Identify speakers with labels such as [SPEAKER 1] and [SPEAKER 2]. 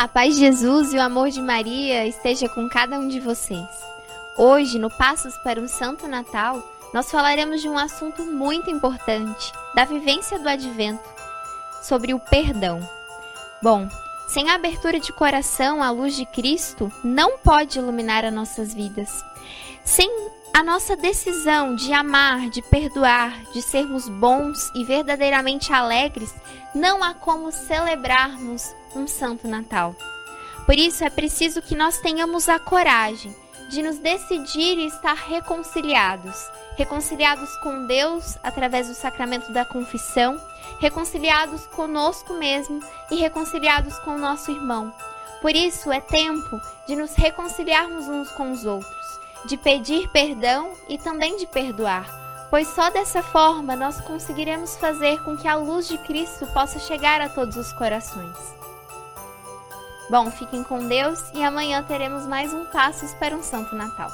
[SPEAKER 1] A paz de Jesus e o amor de Maria esteja com cada um de vocês. Hoje, no Passos para um Santo Natal, nós falaremos de um assunto muito importante, da vivência do advento, sobre o perdão. Bom, sem a abertura de coração à luz de Cristo, não pode iluminar as nossas vidas. Sem a nossa decisão de amar, de perdoar, de sermos bons e verdadeiramente alegres, não há como celebrarmos um Santo Natal. Por isso é preciso que nós tenhamos a coragem de nos decidir e estar reconciliados. Reconciliados com Deus através do sacramento da confissão, reconciliados conosco mesmo e reconciliados com o nosso irmão. Por isso é tempo de nos reconciliarmos uns com os outros, de pedir perdão e também de perdoar pois só dessa forma nós conseguiremos fazer com que a luz de Cristo possa chegar a todos os corações. Bom, fiquem com Deus e amanhã teremos mais um Passos para um Santo Natal.